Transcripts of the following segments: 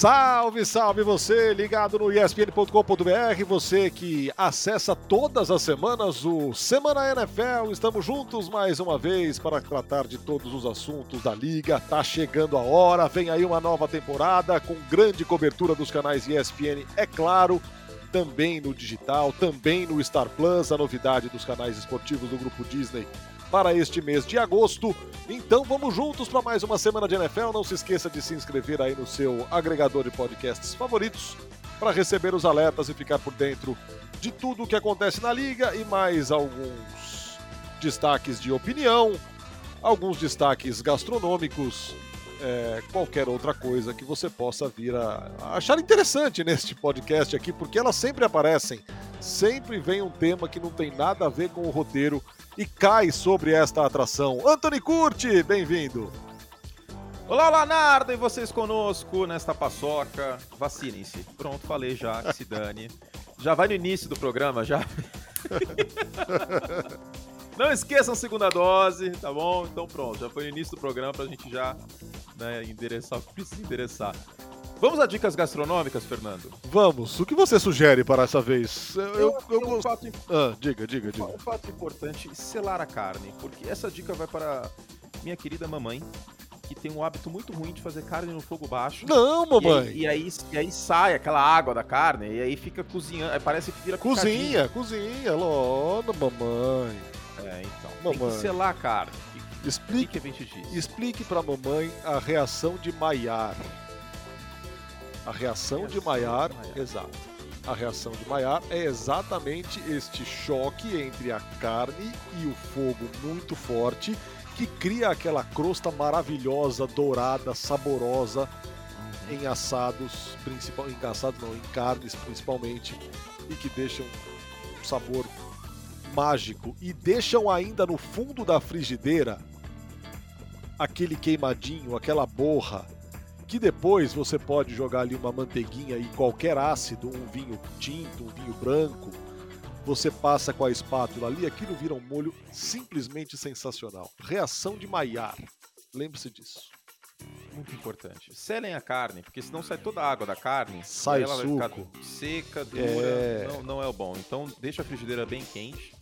Salve, salve você ligado no ESPN.com.br, você que acessa todas as semanas o Semana NFL. Estamos juntos mais uma vez para tratar de todos os assuntos da liga. Tá chegando a hora, vem aí uma nova temporada com grande cobertura dos canais ESPN, é claro, também no digital, também no Star Plus, a novidade dos canais esportivos do grupo Disney para este mês de agosto. Então vamos juntos para mais uma semana de NFL. Não se esqueça de se inscrever aí no seu agregador de podcasts favoritos para receber os alertas e ficar por dentro de tudo o que acontece na liga e mais alguns destaques de opinião, alguns destaques gastronômicos, é, qualquer outra coisa que você possa vir a, a achar interessante neste podcast aqui, porque elas sempre aparecem. Sempre vem um tema que não tem nada a ver com o roteiro e cai sobre esta atração. Anthony Curti, bem-vindo. Olá, olá, Nardo, e vocês conosco nesta paçoca. Vacinem-se. Pronto, falei já, que se dane. Já vai no início do programa, já. Não esqueçam segunda dose, tá bom? Então pronto, já foi no início do programa pra gente já né, endereçar o que precisa endereçar. Vamos a dicas gastronômicas, Fernando? Vamos. O que você sugere para essa vez? Eu, eu, eu, eu um fato, ah, diga, diga, diga. Um fato importante: selar a carne, porque essa dica vai para minha querida mamãe, que tem um hábito muito ruim de fazer carne no fogo baixo. Não, mamãe. E aí, e aí, e aí sai aquela água da carne e aí fica cozinhando, parece que vira cozinha, cozinha, logo, mamãe. É, então. Mamãe. Tem que selar a carne. Explique, que que explique para mamãe a reação de Maiar. A reação de Maillard, exato. A reação de Maillard é exatamente este choque entre a carne e o fogo muito forte que cria aquela crosta maravilhosa, dourada, saborosa uhum. em assados, principal, em assados não, em carnes principalmente, e que deixam um sabor mágico e deixam ainda no fundo da frigideira aquele queimadinho, aquela borra que depois você pode jogar ali uma manteiguinha e qualquer ácido, um vinho tinto, um vinho branco, você passa com a espátula ali, aquilo vira um molho simplesmente sensacional. Reação de Maillard. Lembre-se disso. Muito importante. Selem a carne, porque senão sai toda a água da carne. Sai ela suco. vai ficar seca, dura, é... não, não é o bom. Então deixa a frigideira bem quente,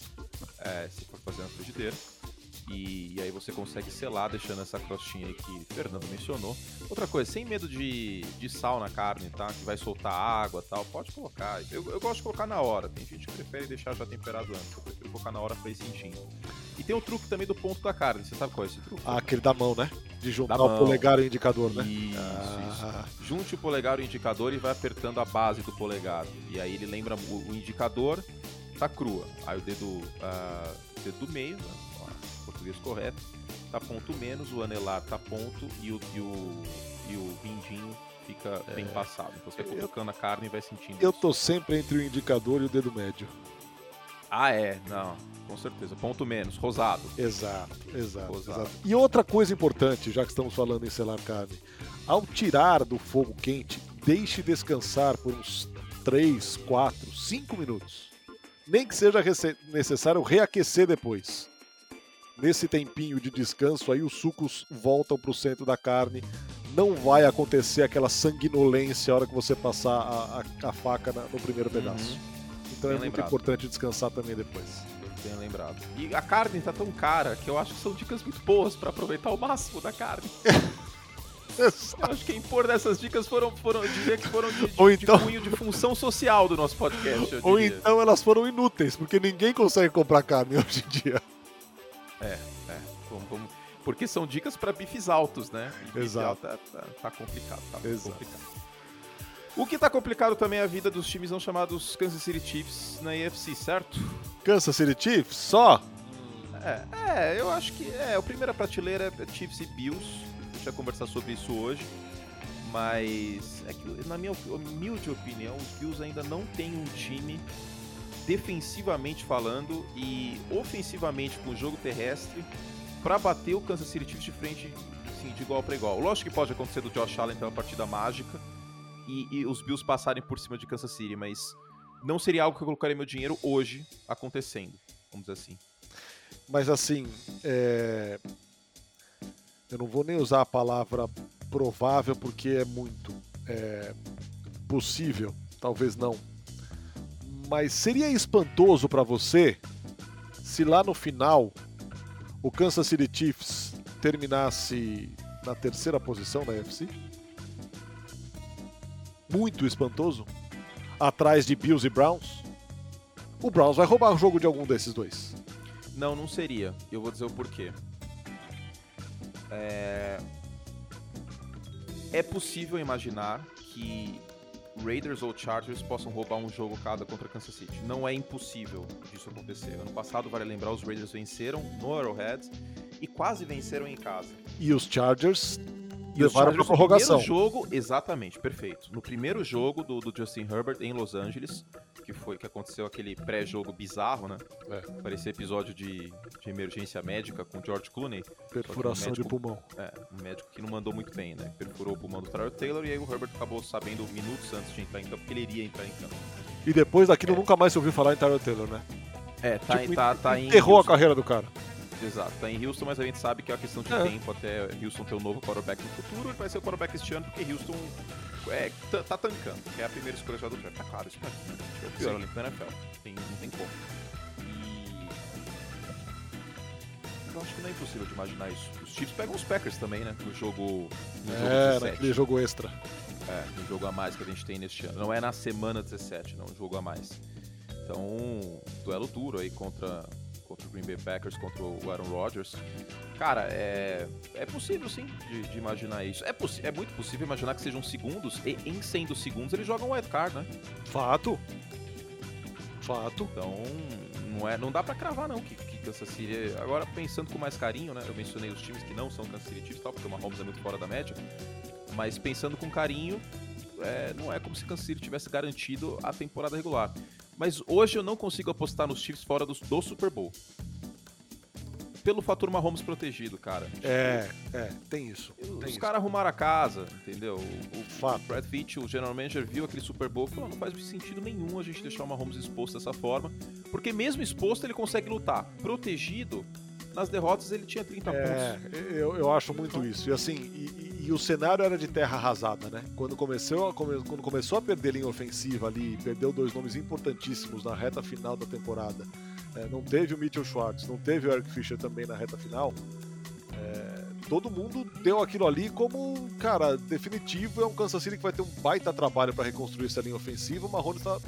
é, se for fazer na frigideira. E, e, aí você consegue selar deixando essa crostinha aí que o Fernando mencionou. Outra coisa, sem medo de, de sal na carne, tá? Que vai soltar água tal, pode colocar. Eu, eu gosto de colocar na hora, tem gente que prefere deixar já temperado antes. Eu prefiro colocar na hora pra ir sentindo. E tem o truque também do ponto da carne, você sabe qual é esse truque? Ah, aquele da mão, né? De juntar o polegar e o indicador, né? Isso, ah. isso. Junte o polegar e o indicador e vai apertando a base do polegar. E aí ele lembra o, o indicador tá crua. Aí o dedo, uh, o dedo do meio, né? Português correto, tá ponto menos, o anelar tá ponto e o, e o, e o vindinho fica é. bem passado. Então você vai colocando a carne e vai sentindo. Eu isso. tô sempre entre o indicador e o dedo médio. Ah, é, não, com certeza. Ponto menos, rosado. Exato, exato, rosado. exato. E outra coisa importante, já que estamos falando em selar carne, ao tirar do fogo quente, deixe descansar por uns 3, 4, 5 minutos. Nem que seja necessário reaquecer depois nesse tempinho de descanso aí os sucos voltam para o centro da carne. Não vai acontecer aquela sanguinolência a hora que você passar a, a, a faca na, no primeiro pedaço. Uhum. Então Bem é muito lembrado. importante descansar também depois. Bem lembrado. E a carne tá tão cara que eu acho que são dicas muito boas para aproveitar o máximo da carne. Eu acho que impor dessas dicas foram, foram dizer que foram de, de, Ou então... de cunho de função social do nosso podcast. Ou então elas foram inúteis, porque ninguém consegue comprar carne hoje em dia. É, é. Como, como, porque são dicas para bifes altos, né? E Exato. Tá, tá, tá, complicado, tá Exato. complicado. O que tá complicado também é a vida dos times não chamados Kansas City Chiefs na AFC, certo? Kansas City Chiefs? Só? É, é, eu acho que é. A primeira prateleira é Chiefs e Bills. A gente vai conversar sobre isso hoje. Mas é que, na minha humilde opinião, os Bills ainda não têm um time defensivamente falando e ofensivamente com o jogo terrestre para bater o Kansas City Chiefs de frente assim, de igual para igual. Lógico que pode acontecer do Josh Allen ter uma partida mágica e, e, os Bills passarem por cima de Kansas City, mas não seria algo que eu colocaria meu dinheiro hoje acontecendo, vamos dizer assim. Mas assim, é... eu não vou nem usar a palavra provável porque é muito. é, possível, talvez não. Mas seria espantoso para você se lá no final o Kansas City Chiefs terminasse na terceira posição da UFC? Muito espantoso? Atrás de Bills e Browns? O Browns vai roubar o jogo de algum desses dois. Não, não seria. Eu vou dizer o porquê. É, é possível imaginar que Raiders ou Chargers possam roubar um jogo cada contra Kansas City. Não é impossível disso acontecer. Ano passado, vale lembrar, os Raiders venceram no Arrowhead e quase venceram em casa. E os Chargers e levaram para prorrogação. No primeiro jogo, exatamente, perfeito. No primeiro jogo do, do, Justin Herbert em Los Angeles, que foi que aconteceu aquele pré-jogo bizarro, né? É. Parecia episódio de, de emergência médica com George Clooney. Perfuração médico, de pulmão. É, um médico que não mandou muito bem, né? Perfurou o pulmão do Tyler Taylor e aí o Herbert acabou sabendo minutos antes de entrar em campo que ele iria entrar em campo. E depois daquilo é. nunca mais se ouviu falar em Tyler Taylor, né? É, tá, tipo, tá, tá enterrou a carreira do cara. Exato, tá em Houston, mas a gente sabe que é uma questão de é. tempo até Houston ter um novo quarterback no futuro. Ele vai ser o quarterback este ano porque Houston é, tá tancando, que é a primeira escolha do draft. Tá claro, isso é, é o pior elenco da NFL. Tem, não tem como. E. Eu acho que não é impossível de imaginar isso. Os Chiefs pegam os Packers também, né? No jogo. No é, jogo naquele jogo extra. É, no jogo a mais que a gente tem neste ano. Não é na semana 17, não, um jogo a mais. Então, duelo duro aí contra contra o Green Bay Packers, contra o Aaron Rodgers. Cara, é, é possível sim de, de imaginar isso. É, é muito possível imaginar que sejam segundos e em sendo segundos eles jogam wild card, né? Fato. Fato. Então, não, é, não dá para cravar não que, que Kansas City... Agora, pensando com mais carinho, né? Eu mencionei os times que não são Kansas City Chiefs, tal, porque o Mahomes é muito fora da média. Mas pensando com carinho, é, não é como se Kansas City tivesse garantido a temporada regular. Mas hoje eu não consigo apostar nos Chiefs fora do, do Super Bowl. Pelo fator Mahomes protegido, cara. É, é, tem isso. Os caras arrumaram a casa, entendeu? O, o Brad Pitt, o general manager, viu aquele Super Bowl e falou: não faz sentido nenhum a gente deixar o Mahomes exposto dessa forma, porque mesmo exposto ele consegue lutar. Protegido, nas derrotas ele tinha 30 é, pontos. Eu, eu acho muito isso. E assim, e, e, o cenário era de terra arrasada, né? Quando começou, quando começou a perder linha ofensiva ali, perdeu dois nomes importantíssimos na reta final da temporada. É, não teve o Mitchell Schwartz, não teve o Eric Fischer também na reta final. É, todo mundo deu aquilo ali como, cara, definitivo. É um Kansas City que vai ter um baita trabalho para reconstruir essa linha ofensiva. O Mahomes está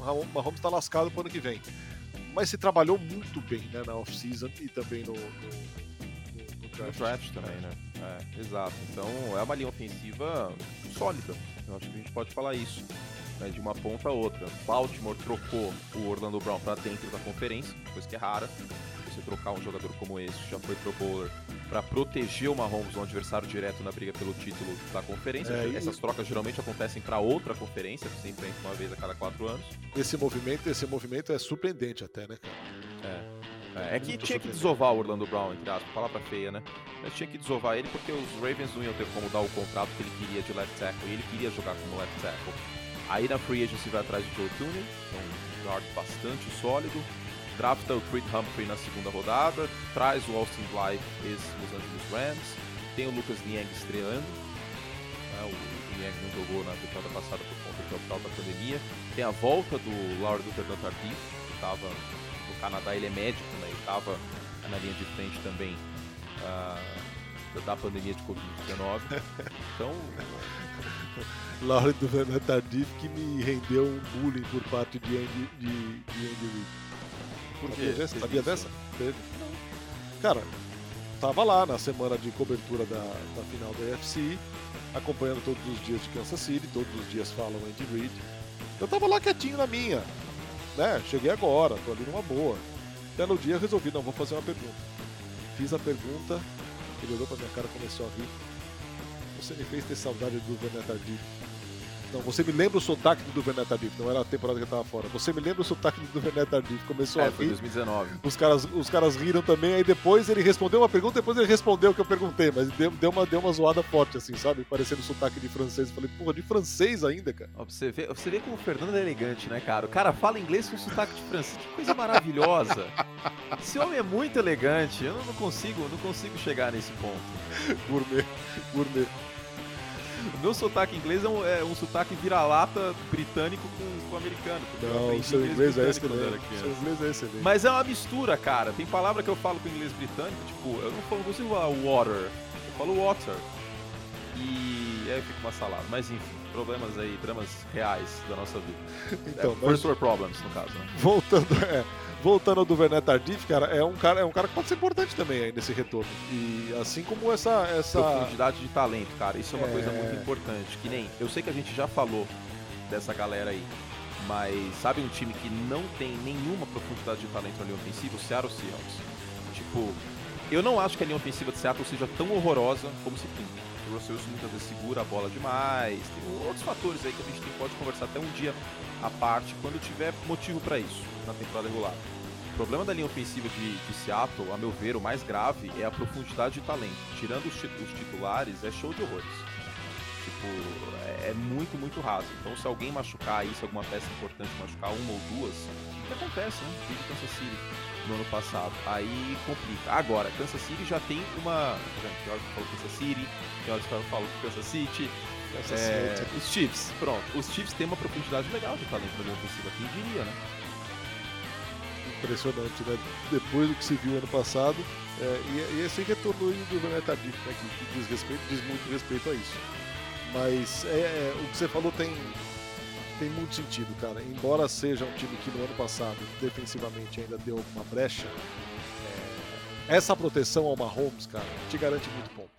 tá lascado para o ano que vem mas se trabalhou muito bem né, na off-season e também no, no, no, no draft. draft. também, né? É, exato. Então é uma linha ofensiva sólida. Eu acho que a gente pode falar isso. Né, de uma ponta a outra. Baltimore trocou o Orlando Brown para dentro da conferência, coisa que é rara. Você trocar um jogador como esse, já foi pro bowler para proteger o Mahomes, um adversário direto na briga pelo título da conferência. É, Essas e... trocas geralmente acontecem para outra conferência, que se enfrenta uma vez a cada quatro anos. Esse movimento, esse movimento é surpreendente até, né, cara? É. É, é que tinha que desovar o Orlando Brown, entre aspas, palavra feia, né? Mas tinha que desovar ele porque os Ravens não iam ter como dar o contrato que ele queria de left tackle e ele queria jogar como left tackle. Aí na free agency vai atrás de Joe Tooney, um guard bastante sólido, drafta o Creed Humphrey na segunda rodada, traz o Austin Blythe, ex-Los Angeles Rams, tem o Lucas Niang estreando, né, o Niang não jogou na temporada passada por conta do lockdown da pandemia, tem a volta do Laura do Tardif, que estava no Canadá, ele é médico, né, ele estava na linha de frente também uh, da pandemia de Covid-19, então... Laura do Tardif que me rendeu um bullying por parte de Andy, de, de Andy Reid. Por quê? Sabia, Sabia dessa? Teve? Não. Cara, tava lá na semana de cobertura da, da final da UFC, acompanhando todos os dias de Kansas City, todos os dias falam Andy Reid. Eu tava lá quietinho na minha, né? Cheguei agora, tô ali numa boa. Até no dia resolvi, não, vou fazer uma pergunta. Fiz a pergunta, ele olhou pra minha cara e começou a rir. Você me fez ter saudade do Werner Tardif. Não, você me lembra o sotaque do Duvernay Tardif, não era a temporada que eu tava fora. Você me lembra o sotaque do Duvernay Tardif, começou é, a rir. foi 2019. Os caras, os caras riram também, aí depois ele respondeu uma pergunta, depois ele respondeu o que eu perguntei, mas deu, deu, uma, deu uma zoada forte, assim, sabe? Parecendo sotaque de francês. Eu falei, porra, de francês ainda, cara. Ó, você, vê, você vê como o Fernando é elegante, né, cara? O cara fala inglês com sotaque de francês, que coisa maravilhosa. Esse homem é muito elegante, eu não consigo, não consigo chegar nesse ponto. gourmet, gourmet. O meu sotaque inglês é um, é um sotaque vira-lata britânico com, com americano. Não, o seu inglês, é excelente. Seu inglês é excelente. Mas é uma mistura, cara. Tem palavra que eu falo com inglês britânico, tipo, eu não, falo, não consigo falar water, eu falo water. E aí fica uma salada. Mas enfim, problemas aí, dramas reais da nossa vida. Então, é, first world problems, no caso, né? Voltando, é, voltando ao do Werner Tardif, cara, é um cara, é um cara que pode ser importante também aí nesse retorno. E assim como essa essa profundidade de talento, cara, isso é uma é... coisa muito importante. Que nem eu sei que a gente já falou dessa galera aí, mas sabe um time que não tem nenhuma profundidade de talento na linha ofensiva, o Seattle Seahawks. Tipo, eu não acho que a linha ofensiva de Seattle seja tão horrorosa como se pinta. O Russell Wilson muitas vezes segura a bola demais. Tem outros fatores aí que a gente tem, pode conversar até um dia à parte quando tiver motivo para isso na temporada regular. O problema da linha ofensiva de, de, Seattle, a meu ver, o mais grave é a profundidade de talento. Tirando os, os titulares, é show de horrores. Tipo, é, é muito, muito raso. Então, se alguém machucar se alguma peça importante machucar uma ou duas, o que acontece, né? Desde Kansas City no ano passado. Aí complica. Agora, Kansas City já tem uma. Que hora que falou Kansas City, que hora que eu falo Kansas City. Kansas é, City. Os Chiefs, pronto. Os Chiefs têm uma profundidade legal de talento na linha ofensiva, quem diria, né? Impressionante, né? Depois do que se viu ano passado, é, e, e esse retorno do René Tardif, né? Que, que diz, respeito, diz muito respeito a isso. Mas é, é, o que você falou tem, tem muito sentido, cara. Embora seja um time que no ano passado defensivamente ainda deu uma brecha, é, essa proteção ao Mahomes, cara, te garante muito ponto.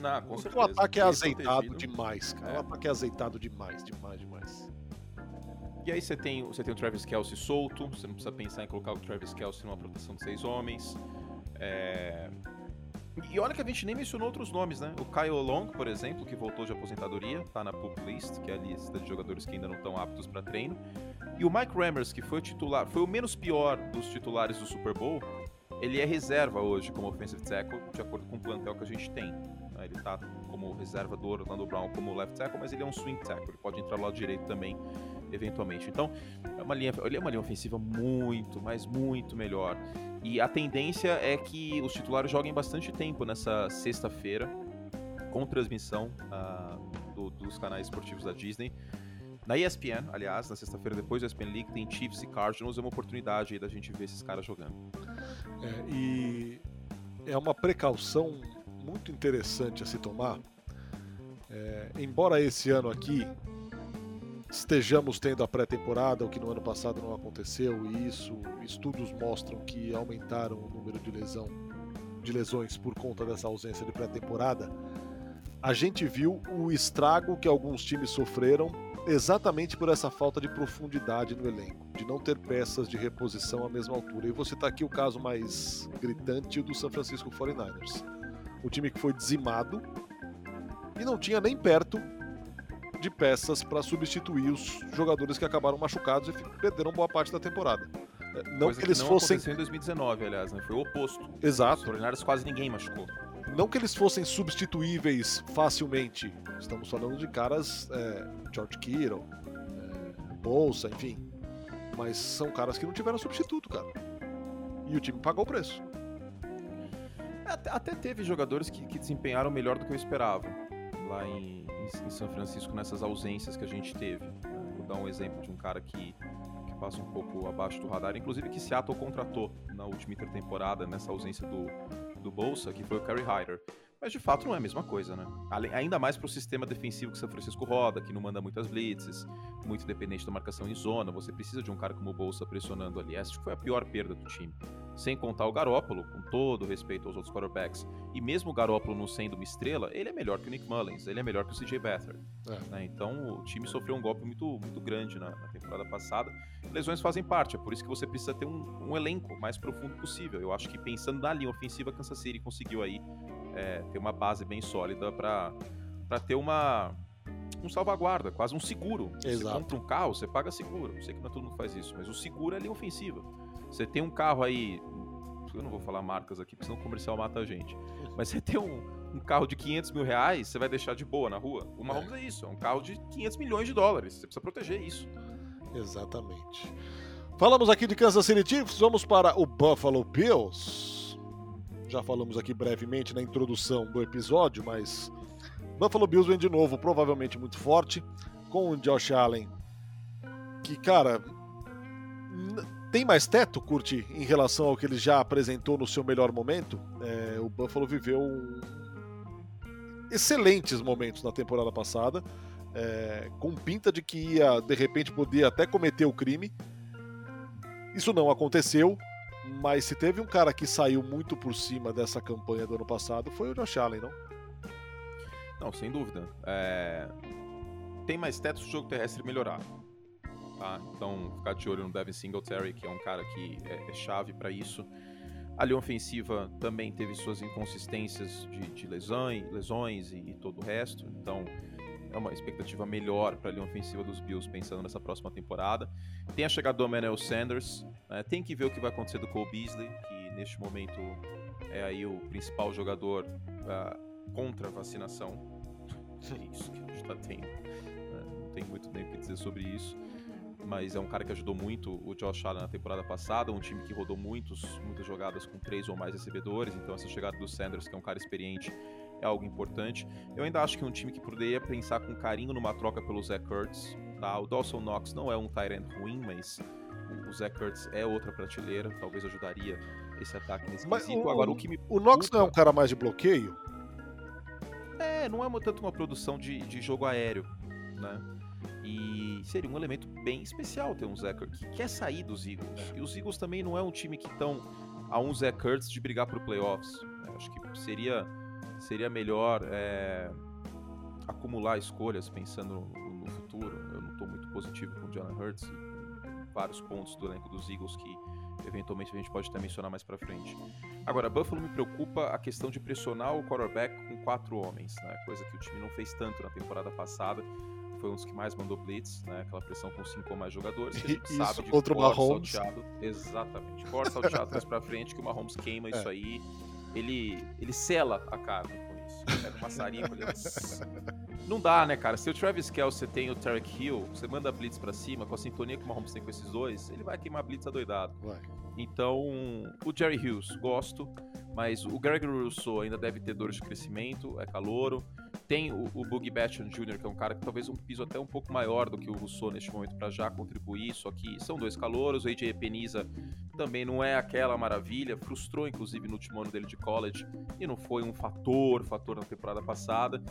Não, com certeza. O ataque é azeitado protegido. demais, cara. É. O ataque é azeitado demais, demais, demais. E aí você tem, você tem o Travis Kelsey solto, você não precisa pensar em colocar o Travis Kelsey numa proteção de seis homens. É... E olha que a gente nem mencionou outros nomes, né? O Kyle Long, por exemplo, que voltou de aposentadoria, tá na pup list, que é a lista de jogadores que ainda não estão aptos para treino. E o Mike Rammers, que foi o titular, foi o menos pior dos titulares do Super Bowl, ele é reserva hoje como offensive tackle, de acordo com o plantel que a gente tem. Né? Ele tá como reserva do Orlando Brown como left tackle, mas ele é um swing tackle, ele pode entrar lado direito também, eventualmente. Então, é uma linha, ele é uma linha ofensiva muito, mas muito melhor. E a tendência é que os titulares joguem bastante tempo nessa sexta-feira, com transmissão uh, do, dos canais esportivos da Disney. Na ESPN, aliás, na sexta-feira depois do ESPN League, tem Chiefs e Cardinals, é uma oportunidade aí da gente ver esses caras jogando. É, e é uma precaução muito interessante a se tomar. É, embora esse ano aqui estejamos tendo a pré-temporada, o que no ano passado não aconteceu, e isso estudos mostram que aumentaram o número de lesão de lesões por conta dessa ausência de pré-temporada. A gente viu o estrago que alguns times sofreram exatamente por essa falta de profundidade no elenco, de não ter peças de reposição à mesma altura. E você está aqui o caso mais gritante do San Francisco 49ers. O time que foi dizimado e não tinha nem perto de peças para substituir os jogadores que acabaram machucados e perderam boa parte da temporada. É, não Coisa que eles que não fossem. em 2019, aliás, né? Foi o oposto. Exato. Os quase ninguém machucou. Não que eles fossem substituíveis facilmente. Estamos falando de caras é, George Kittle, é, Bolsa, enfim. Mas são caras que não tiveram substituto, cara. E o time pagou o preço. Até, até teve jogadores que, que desempenharam melhor do que eu esperava lá em em, São Francisco nessas ausências que a gente teve. Vou dar um exemplo de um cara que, que passa um pouco abaixo do radar, inclusive que Seattle contratou na última intertemporada, nessa ausência do, do Bolsa, que foi o Kerry Hyder. Mas de fato não é a mesma coisa, né? Ainda mais para o sistema defensivo que São Francisco roda, que não manda muitas blitzes, muito dependente da marcação em zona. Você precisa de um cara como o Bolsa pressionando ali. Essa foi a pior perda do time. Sem contar o Garópolo, com todo respeito aos outros quarterbacks. E mesmo o Garópolo não sendo uma estrela, ele é melhor que o Nick Mullins, ele é melhor que o CJ Beathard. É. Né? Então o time sofreu um golpe muito, muito grande na, na, temporada passada. Lesões fazem parte, é por isso que você precisa ter um, um elenco mais profundo possível. Eu acho que pensando na linha ofensiva, Kansas City conseguiu aí é, ter uma base bem sólida para ter uma um salvaguarda, quase um seguro. Exato. Você compra um carro, você paga seguro. Eu sei que não é todo mundo faz isso, mas o seguro é linha ofensiva. Você tem um carro aí. Eu não vou falar marcas aqui, porque senão o comercial mata a gente. Mas você tem um, um carro de 500 mil reais, você vai deixar de boa na rua? O Mahomes é. é isso, é um carro de 500 milhões de dólares. Você precisa proteger isso. Exatamente. Falamos aqui de Kansas City Chiefs, vamos para o Buffalo Bills. Já falamos aqui brevemente na introdução do episódio, mas Buffalo Bills vem de novo, provavelmente muito forte, com o Josh Allen, que, cara, tem mais teto, Curti, em relação ao que ele já apresentou no seu melhor momento? É, o Buffalo viveu excelentes momentos na temporada passada, é, com pinta de que ia, de repente, poder até cometer o crime. Isso não aconteceu, mas se teve um cara que saiu muito por cima dessa campanha do ano passado, foi o Josh Allen, não? Não, sem dúvida. É... Tem mais teto se o jogo terrestre melhorar. Tá? Então, ficar de olho no Devin Singletary, que é um cara que é, é chave para isso. A linha ofensiva também teve suas inconsistências de, de lesões, lesões e, e, todo o resto. Então, é uma expectativa melhor para a linha ofensiva dos Bills pensando nessa próxima temporada. Tem a chegada do Emmanuel Sanders. Né? Tem que ver o que vai acontecer do Cole Beasley, que neste momento é aí o principal jogador uh, contra a vacinação. É isso que a gente está tendo. Né? Não tem muito nem o que dizer sobre isso mas é um cara que ajudou muito o Josh Allen na temporada passada, um time que rodou muitos, muitas jogadas com três ou mais recebedores, então essa chegada do Sanders, que é um cara experiente, é algo importante. Eu ainda acho que é um time que poderia pensar com carinho numa troca pelo Zach Kurtz, tá? O Dawson Knox não é um Tyrant ruim, mas o Zach Kurtz é outra prateleira, talvez ajudaria esse ataque nesse mas quesito. O, Agora, o que me O Knox não é um cara mais de bloqueio? É, não é tanto uma produção de, de jogo aéreo, né? E seria um elemento bem especial ter um Zach que quer sair dos Eagles. E os Eagles também não é um time que estão a um Zach Kurtz de brigar por playoffs. Eu acho que seria, seria melhor é, acumular escolhas pensando no, no, futuro. Eu não estou muito positivo com o Jalen Hurts e vários pontos do elenco dos Eagles que eventualmente a gente pode até mencionar mais para frente. Agora, Buffalo me preocupa a questão de pressionar o quarterback com quatro homens, né? coisa que o time não fez tanto na temporada passada foi um dos que mais mandou blitz, né? Aquela pressão com cinco ou mais jogadores, que a gente isso, sabe de outro Mahomes. salteado. Exatamente. Force salteado trás pra frente, que o Mahomes queima é. isso aí. Ele, ele sela a carne com isso. Pega um maçarico ali. Não dá, né, cara? Se o Travis Kelce tem o Tarek Hill, você manda blitz pra cima, com a sintonia que o Mahomes tem com esses dois, ele vai queimar blitz adoidado. Vai. Então, o Jerry Hughes, gosto, mas o Greg Rousseau ainda deve ter dores de crescimento, é calouro. Tem o, o Boogie Basham Jr., que é um cara que talvez um piso até um pouco maior do que o Rousseau neste momento para já contribuir, só que são dois calouros. O AJ Peniza também não é aquela maravilha, frustrou inclusive no último ano dele de college e não foi um fator, fator na temporada passada.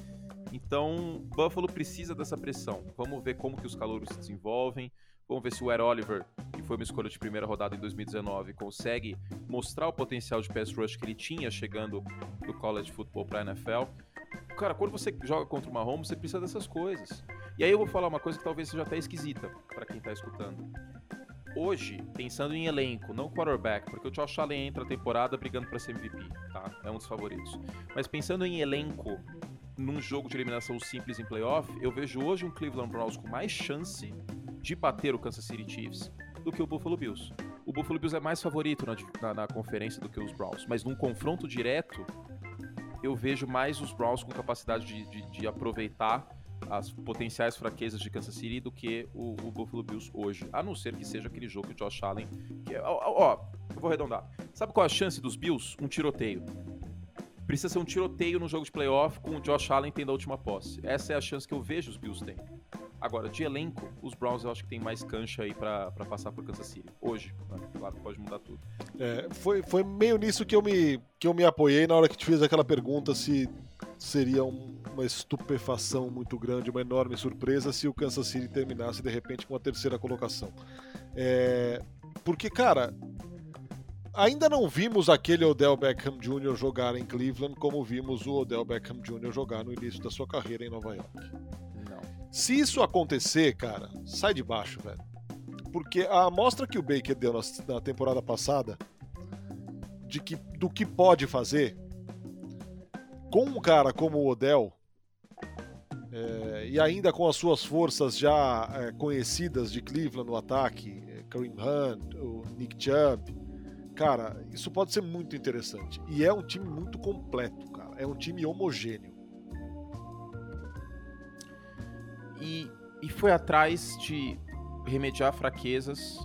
Então, Buffalo precisa dessa pressão. Vamos ver como que os calouros se desenvolvem. Vamos ver se o Ed Oliver, que foi uma escolha de primeira rodada em 2019, consegue mostrar o potencial de pass rush que ele tinha chegando do college football para a NFL. Cara, quando você joga contra o Mahomes, você precisa dessas coisas. E aí eu vou falar uma coisa que talvez seja até esquisita para quem tá escutando. Hoje, pensando em elenco, não quarterback, porque o Josh Allen entra a temporada brigando para ser MVP, tá? É um dos favoritos. Mas pensando em elenco, num jogo de eliminação simples em playoff, eu vejo hoje um Cleveland Browns com mais chance de bater o Kansas City Chiefs do que o Buffalo Bills. O Buffalo Bills é mais favorito na, na, na conferência do que os Browns, mas num confronto direto, eu vejo mais os Browns com capacidade de, de, de aproveitar as potenciais fraquezas de Kansas City do que o, o, Buffalo Bills hoje. A não ser que seja aquele jogo que o Josh Allen. Que é, ó, ó, eu vou arredondar. Sabe qual é a chance dos Bills? Um tiroteio. Precisa ser um tiroteio no jogo de playoff com o Josh Allen tendo a última posse. Essa é a chance que eu vejo os Bills têm. Agora, de elenco, os Browns eu acho que tem mais cancha aí para passar por Kansas City. Hoje, claro, pode mudar tudo. É, foi, foi meio nisso que eu, me, que eu me apoiei na hora que te fiz aquela pergunta se seria um, uma estupefação muito grande, uma enorme surpresa se o Kansas City terminasse de repente com a terceira colocação. É, porque, cara, ainda não vimos aquele Odell Beckham Jr. jogar em Cleveland como vimos o Odell Beckham Jr. jogar no início da sua carreira em Nova York. Se isso acontecer, cara, sai de baixo, velho. Porque a amostra que o Baker deu na, na temporada passada de que, do que pode fazer com um cara como o Odell é, e ainda com as suas forças já é, conhecidas de Cleveland no ataque, é, Kareem Hunt, o Nick Chubb, cara, isso pode ser muito interessante. E é um time muito completo, cara. É um time homogêneo. e, e foi atrás de remediar fraquezas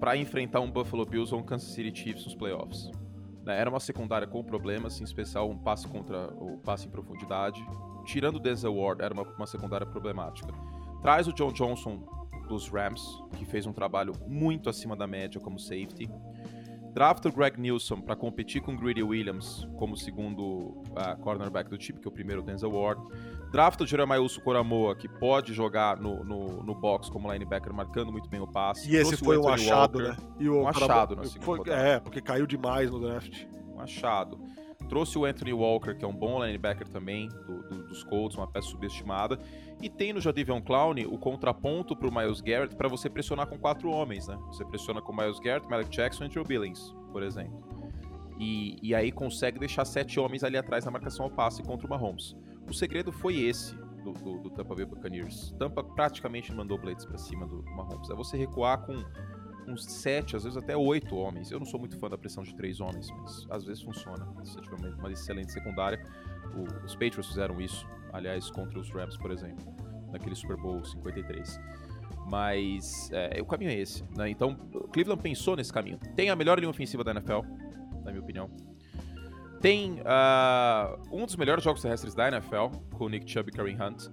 para enfrentar um Buffalo Bills ou um Kansas City Chiefs nos playoffs. Né? Era uma secundária com problemas, em especial um passe contra o passe em profundidade. Tirando o Denzel Ward, era uma, uma secundária problemática. Traz o John Johnson dos Rams, que fez um trabalho muito acima da média como safety. Drafta o Greg Nilsson para competir com o Greedy Williams como segundo uh, cornerback do time, que é o primeiro Denzel Ward. Drafta o Jeremiah Uso Coramoa, que pode jogar no, no, no, box como linebacker, marcando muito bem o passe. E esse foi um achado, Walker, né? E o um achado na segunda foi, É, porque caiu demais no draft. Um achado. Trouxe o Anthony Walker, que é um bom linebacker também, do, do, dos Colts, uma peça subestimada. E tem no Jadivion Clown o contraponto para o Miles Garrett para você pressionar com quatro homens, né? Você pressiona com Miles Garrett, Malik Jackson e Joe Billings, por exemplo. E, e aí consegue deixar sete homens ali atrás na marcação ao passe contra o Mahomes. O segredo foi esse do, do, do Tampa Bay Buccaneers. Tampa praticamente mandou blitz para cima do, do Mahomes. É você recuar com uns sete, às vezes até oito homens. Eu não sou muito fã da pressão de três homens, mas às vezes funciona. Se você tiver uma excelente secundária, o, os Patriots fizeram isso, aliás, contra os Rams, por exemplo, naquele Super Bowl 53. Mas é, o caminho é esse. Né? Então, Cleveland pensou nesse caminho. Tem a melhor linha ofensiva da NFL, na minha opinião. Tem uh, um dos melhores jogos terrestres da NFL, com o Nick Chubb e Kareem Hunt.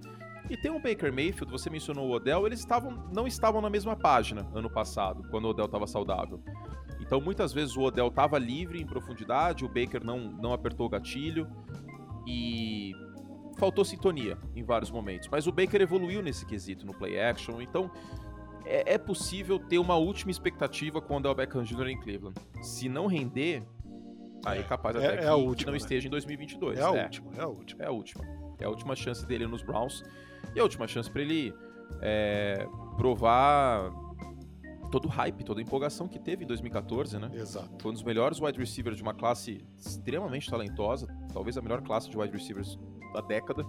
E tem o Baker Mayfield, você mencionou o Odell, eles estavam, não estavam na mesma página ano passado, quando o Odell estava saudável. Então muitas vezes o Odell estava livre em profundidade, o Baker não, não apertou o gatilho e faltou sintonia em vários momentos. Mas o Baker evoluiu nesse quesito no play action, então é, é possível ter uma última expectativa com o Odell Beckham Jr. em Cleveland. Se não render, aí é capaz até é, que, é última, que, não né? esteja em 2022. É a é. última, é a última. É a última. É a última chance dele nos Browns. E a última chance para ele é, provar todo o hype, toda a empolgação que teve em 2014, né? Exato. Foi um dos melhores wide receivers de uma classe extremamente talentosa, talvez a melhor classe de wide receivers da década,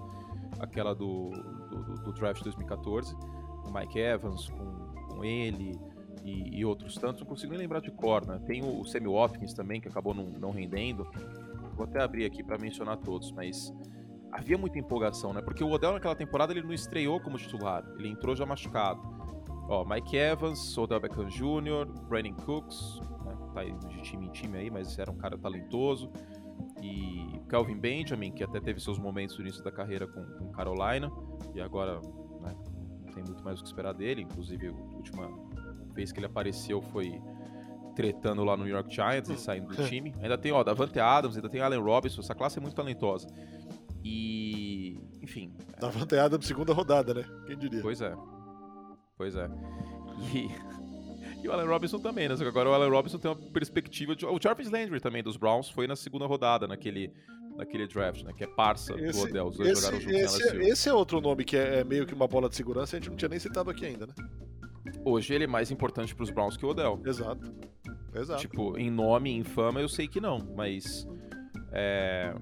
aquela do, do, do draft de 2014, com Mike Evans, com, com ele e, e, outros tantos, não consigo nem lembrar de cor, né? Tem o Sammy Watkins também, que acabou não, não rendendo. Vou até abrir aqui para mencionar todos, mas havia muita empolgação, né? Porque o Odell naquela temporada ele não estreou como titular, ele entrou já machucado. Ó, Mike Evans, Odell Beckham Jr., Brandon Cooks, né? tá aí de time em time aí, mas era um cara talentoso. E Calvin Benjamin, que até teve seus momentos no início da carreira com, com Carolina, e agora né, não tem muito mais o que esperar dele. Inclusive, a última vez que ele apareceu foi tretando lá no New York Giants e saindo do time. Ainda tem, ó, Davante Adams, ainda tem Allen Robinson, essa classe é muito talentosa. E, enfim. Tava anteada segunda rodada, né? Quem diria? Pois é. Pois é. E, e o Allen Robinson também, né? Só que agora o Allen Robinson tem uma perspectiva de. O Jarvis Landry também dos Browns foi na segunda rodada, naquele, naquele draft, né? Que é parça esse, do Odell. Os dois esse, jogaram junto esse, esse é outro nome que é, é meio que uma bola de segurança, a gente não tinha nem citado aqui ainda, né? Hoje ele é mais importante para os Browns que o Odell. Exato. Exato. Tipo, em nome, em fama, eu sei que não, mas. É,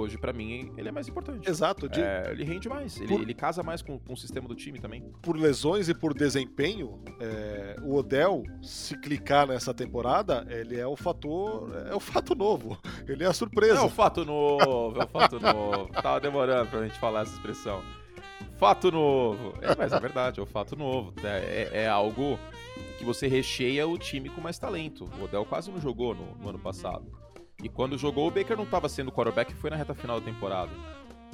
hoje para mim ele é mais importante. Exato. De... É, ele rende mais, ele, por... ele, casa mais com, com, o sistema do time também. Por lesões e por desempenho, é, o Odell, se clicar nessa temporada, ele é o fator, é o fato novo. Ele é a surpresa. É o fato novo, é o fato novo. Tava demorando pra gente falar essa expressão. Fato novo. É, mas é verdade, é o fato novo. É, é, é algo que você recheia o time com mais talento. O Odell quase não jogou no, no ano passado. E quando jogou, o Baker não estava sendo quarterback, foi na reta final da temporada.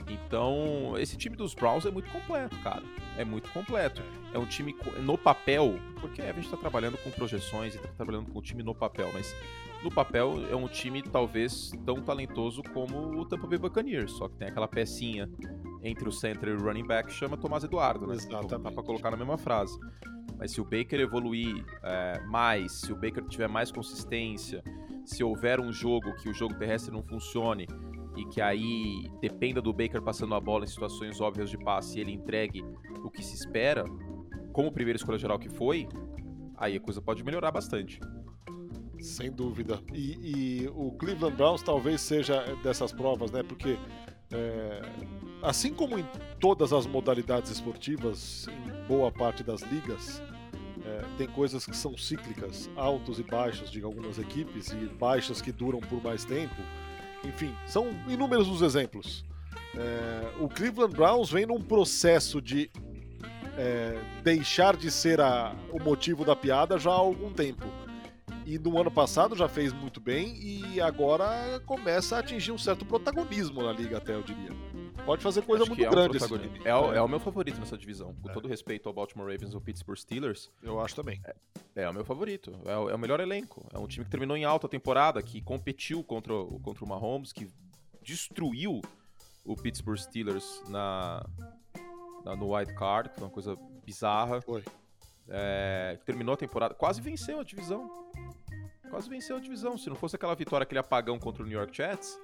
Então, esse time dos Browns é muito completo, cara. É muito completo. É um time no papel, porque a gente está trabalhando com projeções e está trabalhando com o time no papel, mas no papel é um time talvez tão talentoso como o Tampa Bay Buccaneers, só que tem aquela pecinha entre o center e o running back chama Tomás Eduardo, né? Exatamente. Dá para colocar na mesma frase. Mas se o Baker evoluir é, mais, se o Baker tiver mais consistência, se houver um jogo que o jogo terrestre não funcione e que aí dependa do Baker passando a bola em situações óbvias de passe e ele entregue o que se espera, como primeira escolha geral que foi, aí a coisa pode melhorar bastante. Sem dúvida. E, e o Cleveland Browns talvez seja dessas provas, né? Porque é, assim como em todas as modalidades esportivas, em boa parte das ligas, é, tem coisas que são cíclicas, altos e baixos de algumas equipes e baixas que duram por mais tempo. Enfim, são inúmeros os exemplos. É, o Cleveland Browns vem num processo de é, deixar de ser a, o motivo da piada já há algum tempo. E no ano passado já fez muito bem e agora começa a atingir um certo protagonismo na liga, até eu diria. Pode fazer coisa Acho muito que é um grande. time. É, o, é o meu favorito nessa divisão. Com todo respeito ao Baltimore Ravens ou Pittsburgh Steelers, Eu acho também. é o meu favorito. É o, é o melhor elenco. É um time que terminou em alta temporada, que competiu contra, o- contra o Mahomes, que destruiu o Pittsburgh Steelers na, na- no wild card, que foi uma coisa bizarra. Foi. É, que terminou a temporada, quase venceu a divisão. Quase venceu a divisão. Se não fosse aquela vitória, aquele apagão contra o New York Jets,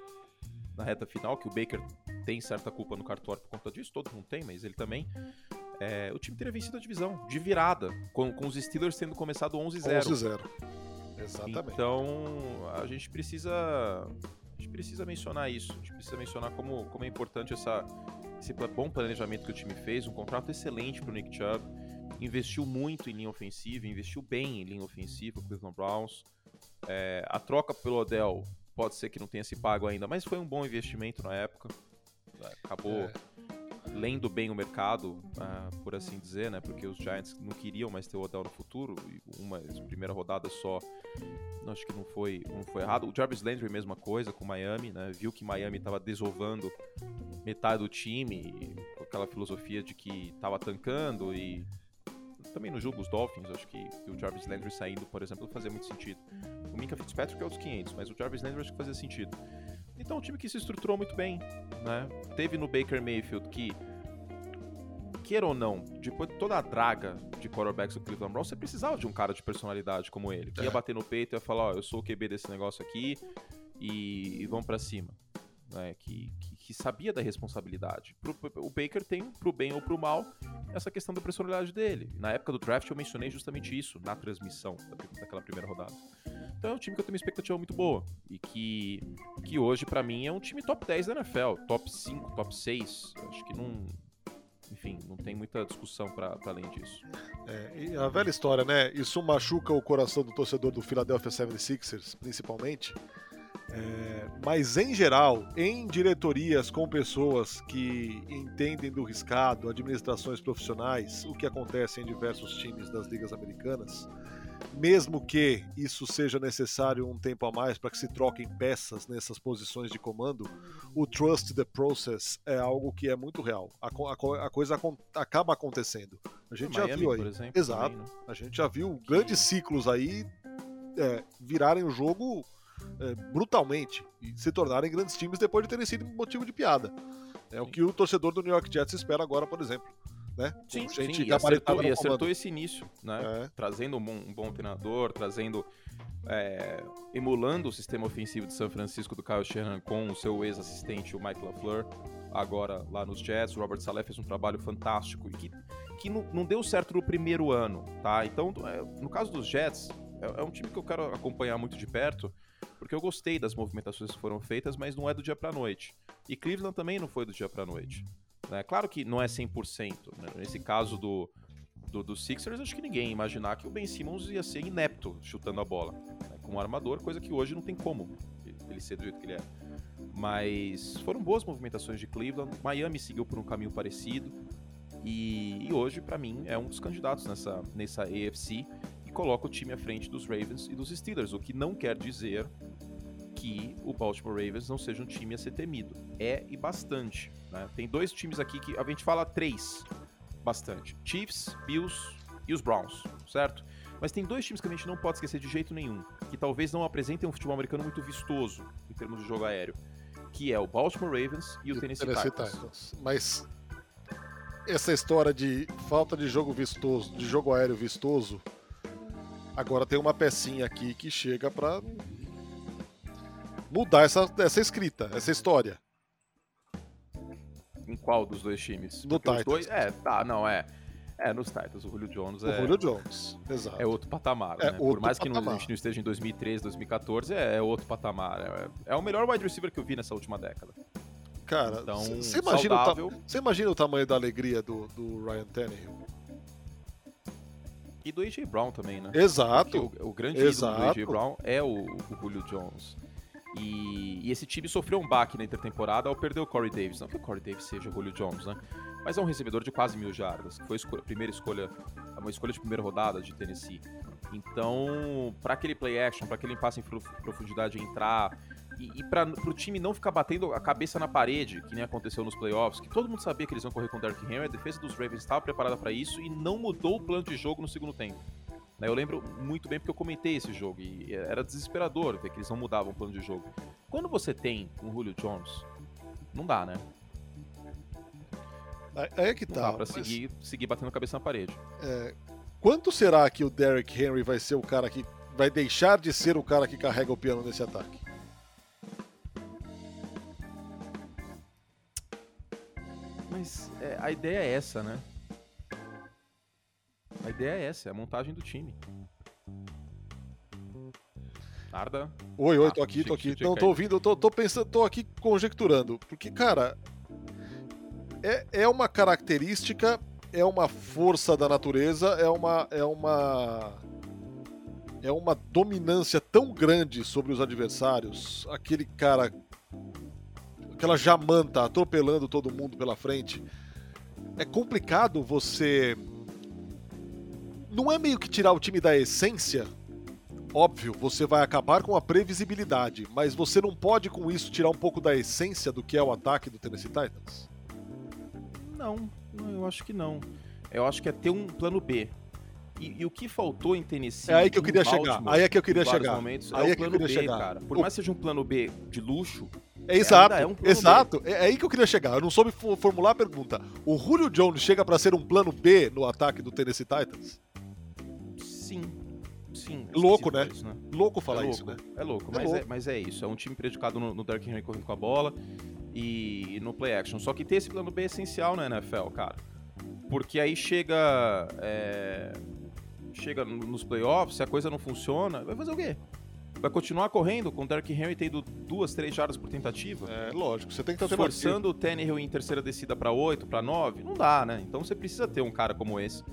na reta final, que o Baker tem certa culpa no cartório por conta disso, todo mundo tem, mas ele também. é, o time teria vencido a divisão, de virada, com, com os Steelers tendo começado 11-0. 11-0. Exatamente. Então, a gente precisa. A gente precisa mencionar isso. A gente precisa mencionar como, como é importante essa, esse bom planejamento que o time fez, um contrato excelente pro Nick Chubb. Investiu muito em linha ofensiva, investiu bem em linha ofensiva, o Cleveland Browns. É, a troca pelo Odell pode ser que não tenha se pago ainda, mas foi um bom investimento na época. É, Acabou É. lendo bem o mercado, ah, por assim dizer, né? Porque os Giants não queriam mais ter o Odell no futuro, uma primeira rodada só, acho que não foi, não foi errado. O Jarvis Landry, mesma coisa com Miami, né? Viu que Miami estava desovando metade do time, com aquela filosofia de que estava tancando e também no jogo os Dolphins, acho que, que o Jarvis Landry saindo, por exemplo, fazia muito sentido. O Minka Fitzpatrick é outros 500, mas o Jarvis Landry acho que fazia sentido. Então, um time que se estruturou muito bem, né? Teve no Baker Mayfield que, queira ou não, depois de toda a draga de quarterbacks do Cleveland Browns, você precisava de um cara de personalidade como ele, que ia É. bater no peito e ia falar, ó, eu sou o QB desse negócio aqui e, e vamos pra cima. Né? Que, que, que sabia da responsabilidade. Pro- o Baker tem, pro bem ou pro mal, essa questão da personalidade dele. Na época do draft eu mencionei justamente isso na transmissão da- daquela primeira rodada. Então é um time que eu tenho uma expectativa muito boa e que, que hoje pra mim é um time top 10 da NFL, top 5, top 6. Acho que não, enfim, não tem muita discussão pra além disso. É, a velha história, né? Isso machuca o coração do torcedor do Philadelphia 76ers, principalmente. É, mas em geral, em diretorias com pessoas que entendem do riscado, administrações profissionais, o que acontece em diversos times das ligas americanas, mesmo que isso seja necessário um tempo a mais para que se troquem peças nessas posições de comando, o trust the process é algo que é muito real. A, a a coisa acaba acontecendo. A gente já Miami, viu aí. exemplo. Exato. também, né? A gente já viu grandes ciclos aí é, virarem o jogo é, brutalmente e se tornarem grandes times depois de terem sido motivo de piada. É o Sim. que o torcedor do New York Jets espera agora, por exemplo. Né? Sim, gente sim, e acertou, e acertou esse início, né? É, trazendo um bom, um bom treinador, trazendo. é, emulando o sistema ofensivo de São Francisco do Kyle Shanahan com o seu ex-assistente, o Mike LaFleur, agora lá nos Jets. O Robert Saleh fez um trabalho fantástico e que, que não, não deu certo no primeiro ano, tá? Então, é, no caso dos Jets, é, é um time que eu quero acompanhar muito de perto, porque eu gostei das movimentações que foram feitas, mas não é do dia pra noite. E Cleveland também não foi do dia pra noite. né? Claro que não é 100%. Né? Nesse caso do, do, do Sixers, acho que ninguém ia imaginar que o Ben Simmons ia ser inepto chutando a bola. Né? Como armador, coisa que hoje não tem como ele ser do jeito que ele é. Mas foram boas movimentações de Cleveland. Miami seguiu por um caminho parecido. E, e hoje, pra mim, é um dos candidatos nessa, nessa AFC coloca o time à frente dos Ravens e dos Steelers, o que não quer dizer que o Baltimore Ravens não seja um time a ser temido. É e bastante. né? Tem dois times aqui que a gente fala três bastante: Chiefs, Bills e os Browns, certo? Mas tem dois times que a gente não pode esquecer de jeito nenhum, que talvez não apresentem um futebol americano muito vistoso em termos de jogo aéreo, que é o Baltimore Ravens e o Tennessee, Tennessee Titans. Titans. Mas essa história de falta de jogo vistoso, de jogo aéreo vistoso, agora tem uma pecinha aqui que chega pra mudar essa, essa escrita, essa história. Em qual dos dois times? No Titans. dois, é, tá, não, é. É, nos Titans, o Julio Jones O é, Julio Jones, exato. é outro patamar, É né? Por outro mais que não- a patamar. gente não esteja em 2013, 2014, é, é outro patamar. É, é o melhor wide receiver que eu vi nessa última década. Cara, Então, você imagina, o ta- imagina o tamanho da alegria do, do Ryan Tannehill? E do A.J. Brown também, né? Exato. O, o grande ídolo do Exato. A.J. Brown é o, o Julio Jones. E, e esse time sofreu um baque na intertemporada ao perder o Corey Davis. Não que o Corey Davis seja o Julio Jones, né? Mas é um recebedor de quase mil jardas, foi a primeira escolha, uma escolha de primeira rodada de Tennessee. Então, para aquele play action, para aquele passe em prof- profundidade entrar, e, e para o time não ficar batendo a cabeça na parede, que nem aconteceu nos playoffs, que todo mundo sabia que eles iam correr com o Derrick Henry, a defesa dos Ravens estava preparada para isso e não mudou o plano de jogo no segundo tempo. Né, eu lembro muito bem porque eu comentei esse jogo e era desesperador ver que eles não mudavam o plano de jogo. Quando você tem um Julio Jones, não dá, né? É que tá. Não dá pra mas... seguir, seguir batendo a cabeça na parede. É, quanto será que o Derrick Henry vai ser o cara que vai deixar de ser o cara que carrega o piano nesse ataque? A ideia é essa, né? A ideia é essa, é a montagem do time. Arda. Oi, oi, tô aqui, tô aqui. Não, tô ouvindo, tô, tô pensando, tô aqui conjecturando. Porque, cara, é, é uma característica, é uma força da natureza, é uma. É uma. É uma dominância tão grande sobre os adversários. Aquele cara. Aquela jamanta atropelando todo mundo pela frente. É complicado você. Não é meio que tirar o time da essência Óbvio, você vai acabar com a previsibilidade, mas você não pode com isso tirar um pouco da essência do que é o ataque do Tennessee Titans? Não, eu acho que não. Eu acho que é ter um plano B. E, e o que faltou em Tennessee. É aí que eu queria chegar. Aí é que eu queria chegar. Momentos, aí é, é que eu queria B, chegar. Cara. Por o... mais que seja um plano B de luxo. É exato, é um exato. B. É aí que eu queria chegar. Eu não soube formular a pergunta. O Julio Jones chega para ser um plano B no ataque do Tennessee Titans? Sim, sim. Louco, né? Isso, né? Louco falar é louco, isso, né? É louco, é mas, louco. É, mas é isso. É um time predicado no, no Dark Henry correndo com a bola e no play action. Só que ter esse plano B é essencial na NFL, cara. Porque aí chega. É, chega nos playoffs, se a coisa não funciona, vai fazer o quê? Vai continuar correndo com o Derrick Henry tendo duas, três jardas por tentativa? É, lógico. Você tem que estar Forçando o Tannehill em terceira descida para 8, para 9? Não dá, né? Então você precisa ter um cara como esse,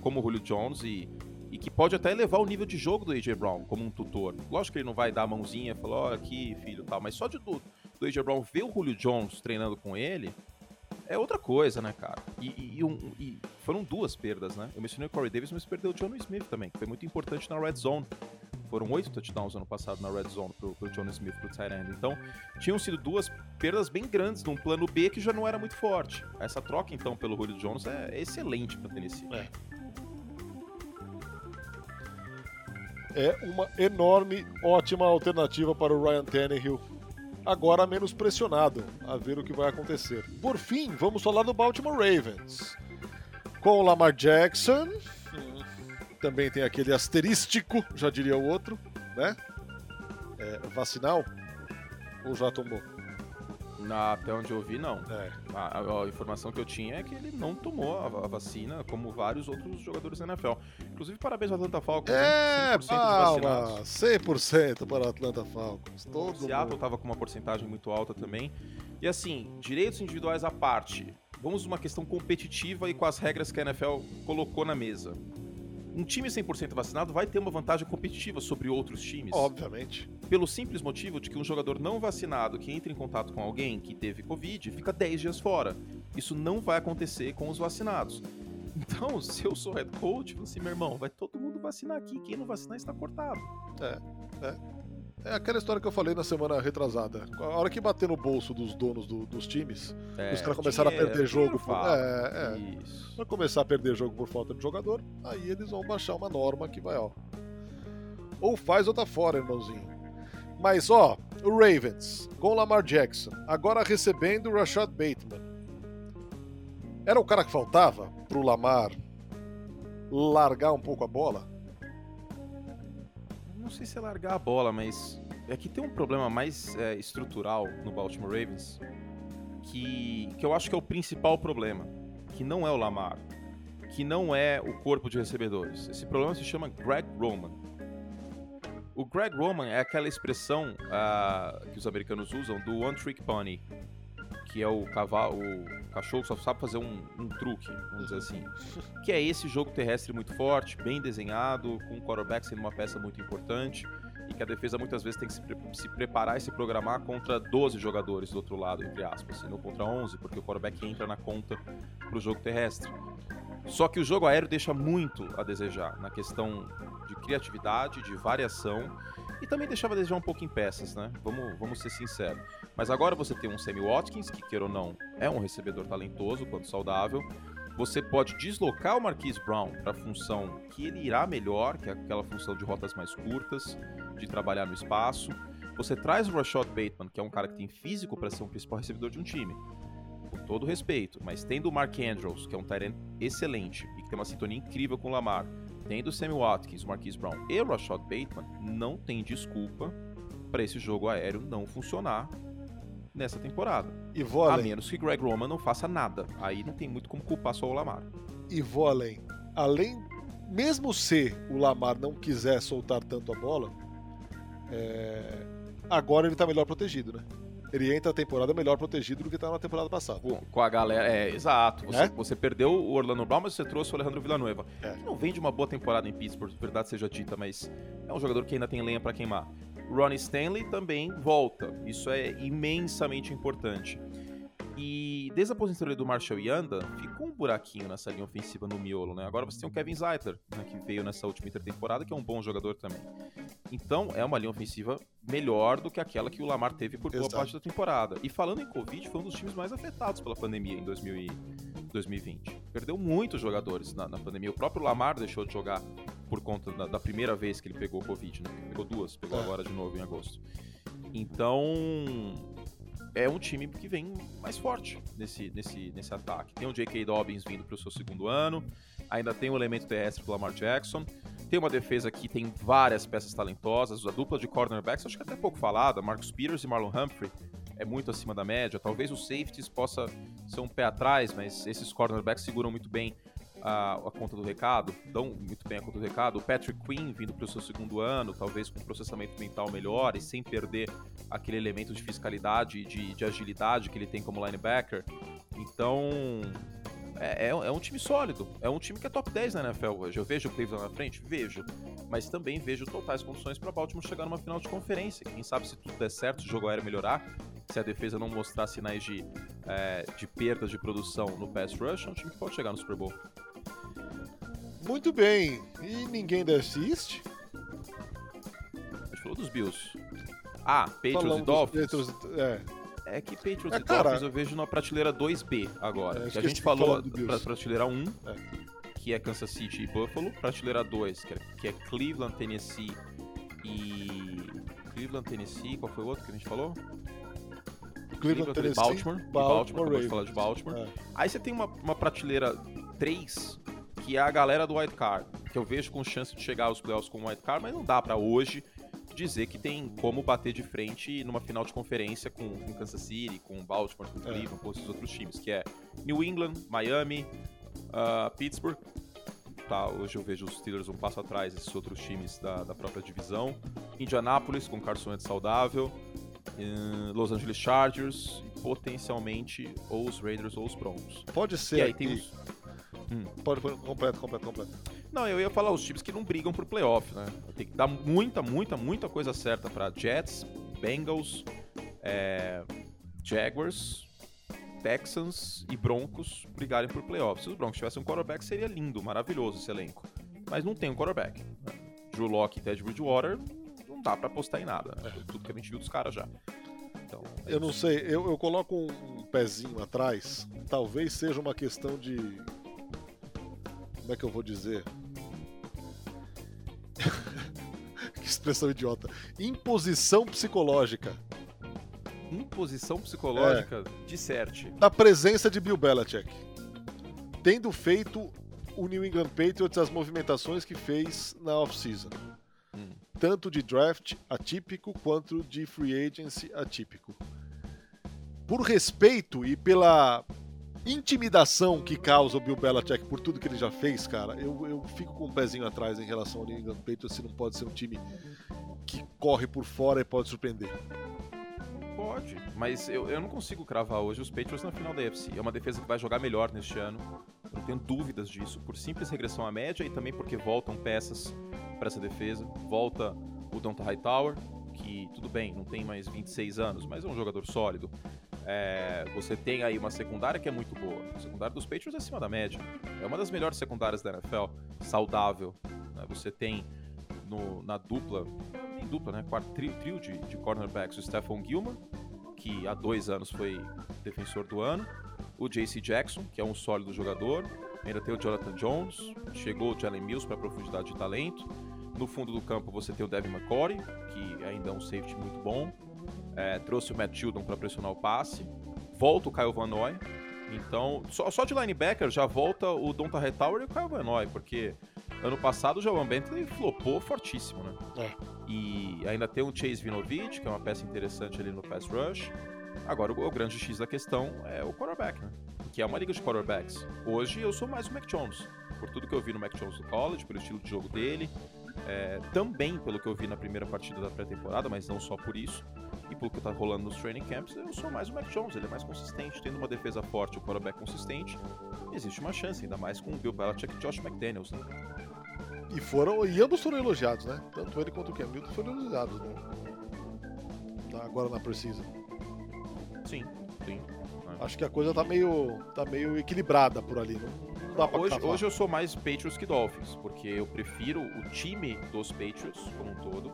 como o Julio Jones, e e que pode até elevar o nível de jogo do AJ Brown como um tutor. Lógico que ele não vai dar a mãozinha e falar, olha aqui, filho, tal, mas só de do, do AJ Brown ver o Julio Jones treinando com ele é outra coisa, né, cara? E, e, um, e foram duas perdas, né? Eu mencionei o Corey Davis, mas perdeu o John Smith também, que foi muito importante na red zone. Foram oito touchdowns ano passado na red zone pro, pro John Smith, pro end. Então, tinham sido duas perdas bem grandes num plano B que já não era muito forte. Essa troca, então, pelo Julio Jones é excelente pra Tennessee. É. é uma enorme, ótima alternativa para o Ryan Tannehill, agora menos pressionado, a ver o que vai acontecer. Por fim, vamos falar do Baltimore Ravens. Com o Lamar Jackson, também tem aquele asterístico, já diria o outro, né? É, vacinal? Ou já tomou? Na, até onde eu vi, não. É. A, a, informação que eu tinha é que ele não tomou a, a, vacina, como vários outros jogadores da NFL. Inclusive, parabéns ao Atlanta Falcons. É, 100% palma, 100% para o Atlanta Falcons. Todo o Seattle estava com uma porcentagem muito alta também. E assim, direitos individuais à parte. Vamos uma questão competitiva e com as regras que a NFL colocou na mesa um time 100% vacinado vai ter uma vantagem competitiva sobre outros times. Obviamente. Pelo simples motivo de que um jogador não vacinado que entra em contato com alguém que teve Covid fica 10 dias fora. Isso não vai acontecer com os vacinados. Então, se eu sou head coach, assim, meu irmão, vai todo mundo vacinar aqui. Quem não vacinar está cortado. É, é. É aquela história que eu falei na semana retrasada. A hora que bater no bolso dos donos do, dos times, é, os caras começaram a perder jogo. Por, é, é. Isso. Vai começar a perder jogo por falta de jogador, aí eles vão baixar uma norma que vai, ó. Ou faz ou tá fora, irmãozinho. Mas, ó, o Ravens, com Lamar Jackson, agora recebendo o Rashad Bateman. Era o cara que faltava pro Lamar largar um pouco a bola? não sei se é largar a bola, mas é que tem um problema mais é, estrutural no Baltimore Ravens que, que eu acho que é o principal problema, que não é o Lamar, que não é o corpo de recebedores. Esse problema se chama Greg Roman. O Greg Roman é aquela expressão uh, que os americanos usam do one trick pony, que é o cavalo, o cachorro só sabe fazer um, um, truque, vamos dizer assim. Que é esse jogo terrestre muito forte, bem desenhado, com o quarterback sendo uma peça muito importante e que a defesa muitas vezes tem que se, pre se preparar e se programar contra 12 jogadores do outro lado, entre aspas, e não contra 11, porque o quarterback entra na conta para o jogo terrestre. Só que o jogo aéreo deixa muito a desejar na questão de criatividade, de variação e também deixava desejar um pouco em peças, né? Vamos, vamos ser sinceros. Mas agora você tem um Sammy Watkins, que queira ou não, é um recebedor talentoso quando saudável. Você pode deslocar o Marquise Brown para a função que ele irá melhor, que é aquela função de rotas mais curtas, de trabalhar no espaço. Você traz o Rashad Bateman, que é um cara que tem físico para ser um principal recebedor de um time com todo respeito, mas tendo o Mark Andrews, que é um Tyrant excelente e que tem uma sintonia incrível com o Lamar, tendo Sammy Watkins, Marquise Brown e Rashad Bateman, não tem desculpa para esse jogo aéreo não funcionar nessa temporada. E vou além. A menos que Greg Roman não faça nada. Aí não tem muito como culpar só o Lamar. E vou além. Além, mesmo se o Lamar não quiser soltar tanto a bola, é... agora ele tá melhor protegido, né? Ele entra a temporada melhor protegido do que estava na temporada passada. Com, com, a galera, é, exato. Você, é? você, perdeu o Orlando Brown, mas você trouxe o Alejandro Villanueva. É. Não vem de uma boa temporada em Pittsburgh, verdade seja dita, mas é um jogador que ainda tem lenha para queimar. Ronnie Stanley também volta. Isso é imensamente importante. E desde a aposentadoria do Marshall Yanda, ficou um buraquinho nessa linha ofensiva no miolo, né? Agora você tem o Kevin Zeitler, né, que veio nessa última intertemporada, que é um bom jogador também. Então, é uma linha ofensiva melhor do que aquela que o Lamar teve por boa Exato. parte da temporada. E falando em Covid, foi um dos times mais afetados pela pandemia em 2020. Perdeu muitos jogadores na, na pandemia. O próprio Lamar deixou de jogar por conta da, da primeira vez que ele pegou Covid, né? Pegou duas, pegou é. agora de novo em agosto. Então, é um time que vem mais forte nesse, nesse, nesse ataque. Tem o J.K. Dobbins vindo para o seu segundo ano, ainda tem o elemento terrestre do Lamar Jackson, tem uma defesa que tem várias peças talentosas, a dupla de cornerbacks, acho que é até pouco falada, Marcus Peters e Marlon Humphrey, é muito acima da média. Talvez os safeties possa ser um pé atrás, mas esses cornerbacks seguram muito bem a, a, conta do recado, dão muito bem a conta do recado. O Patrick Quinn vindo para o seu segundo ano, talvez com um processamento mental melhor e sem perder aquele elemento de fiscalidade e de, de agilidade que ele tem como linebacker. Então, é, é, é, um time sólido. É um time que é top 10 na NFL hoje. Eu vejo o Cleveland na frente? Vejo. Mas também vejo totais condições para Baltimore chegar numa final de conferência. Quem sabe se tudo der certo, o jogo aéreo melhorar, se a defesa não mostrar sinais de, é, de perdas de produção no pass rush, é um time que pode chegar no Super Bowl. Muito bem. E ninguém East? A gente falou dos Bills. Ah, Patriots Falamos e Dolphins. Patriots, é. é que Patriots é, e cara, Dolphins eu vejo na prateleira 2B agora. É, que a gente falou pra prateleira 1, é. que é Kansas City e Buffalo. Prateleira 2, que é, que é Cleveland, Tennessee e... Cleveland, Tennessee, qual foi o outro que a gente falou? Cleveland, Tennessee, Baltimore, Baltimore, Baltimore falar de Baltimore. É. Aí você tem uma, uma prateleira 3, que é a galera do White Card, que eu vejo com chance de chegar aos playoffs com o White Card, mas não dá para hoje dizer que tem como bater de frente numa final de conferência com, com Kansas City, com Baltimore, com é. Cleveland, é. com esses outros times, que é New England, Miami, uh, Pittsburgh. Tá, hoje eu vejo os Steelers um passo atrás desses outros times da, da própria divisão. Indianapolis, com Carson Wentz saudável. Uh, Los Angeles Chargers e potencialmente ou os Raiders ou os Broncos. Pode ser. E aí tem os, Hum. Pode, completo, completo, completo. Não, eu ia falar os times que não brigam por playoff, né? Tem que dar muita, muita, muita coisa certa para Jets, Bengals, é, Jaguars, Texans e Broncos brigarem por playoff. Se os Broncos tivessem um quarterback, seria lindo, maravilhoso esse elenco. Mas não tem um quarterback. Drew Locke e Ted Bridgewater, não dá para apostar em nada. É. Tudo que a gente viu dos caras já. Então, é eu não sei, eu, eu coloco um pezinho atrás. Talvez seja uma questão de como é que eu vou dizer? que expressão idiota. Imposição psicológica. Imposição psicológica é. de certe. Da presença de Bill Belichick. Tendo feito o New England Patriots as movimentações que fez na off-season. Hum. Tanto de draft atípico quanto de free agency atípico. Por respeito e pela intimidação que causa o Bill Belichick por tudo que ele já fez, cara, eu, eu fico com um pezinho atrás em relação ao New England Patriots se não pode ser um time que corre por fora e pode surpreender. Pode, mas eu, eu não consigo cravar hoje os Patriots na final da AFC. É uma defesa que vai jogar melhor neste ano. Eu não tenho dúvidas disso, por simples regressão à média e também porque voltam peças para essa defesa. Volta o Donta Hightower, que tudo bem, não tem mais 26 anos, mas é um jogador sólido. É, você tem aí uma secundária que é muito boa. A secundária dos Patriots é acima da média. É uma das melhores secundárias da NFL, saudável. Né? Você tem no, na dupla, dupla, né? Quarto, trio, trio de, de cornerbacks, o Stephon Gilman, que há dois anos foi defensor do ano, o JC Jackson, que é um sólido jogador, ainda tem o Jonathan Jones, chegou o Jalen Mills para profundidade de talento. No fundo do campo você tem o Devin McCory, que ainda é um safety muito bom é, trouxe o Matt Judon para pressionar o passe, volta o Kyle Van Noy, então só, só de linebacker já volta o Donta Hightower e o Kyle Van Noy, porque ano passado o Jawan Bentley flopou fortíssimo, né? É. E ainda tem o Chase Vinovich, que é uma peça interessante ali no pass rush. Agora, o, o grande X da questão é o quarterback, né? Que é uma liga de quarterbacks. Hoje eu sou mais o Mac Jones, por tudo que eu vi no Mac Jones do college, pelo estilo de jogo dele, é, também pelo que eu vi na primeira partida da pré-temporada, mas não só por isso e pelo que tá rolando nos training camps, eu sou mais o Mac Jones, ele é mais consistente, tendo uma defesa forte, o quarterback consistente, existe uma chance, ainda mais com o Bill Belichick e Josh McDaniels, né? E foram, e ambos foram elogiados, né? Tanto ele quanto o Cam Newton foram elogiados no, agora na Precisa. Sim, sim. É. Acho que a coisa tá meio, tá meio equilibrada por ali, pra hoje, hoje eu sou mais Patriots que Dolphins, porque eu prefiro o time dos Patriots como um todo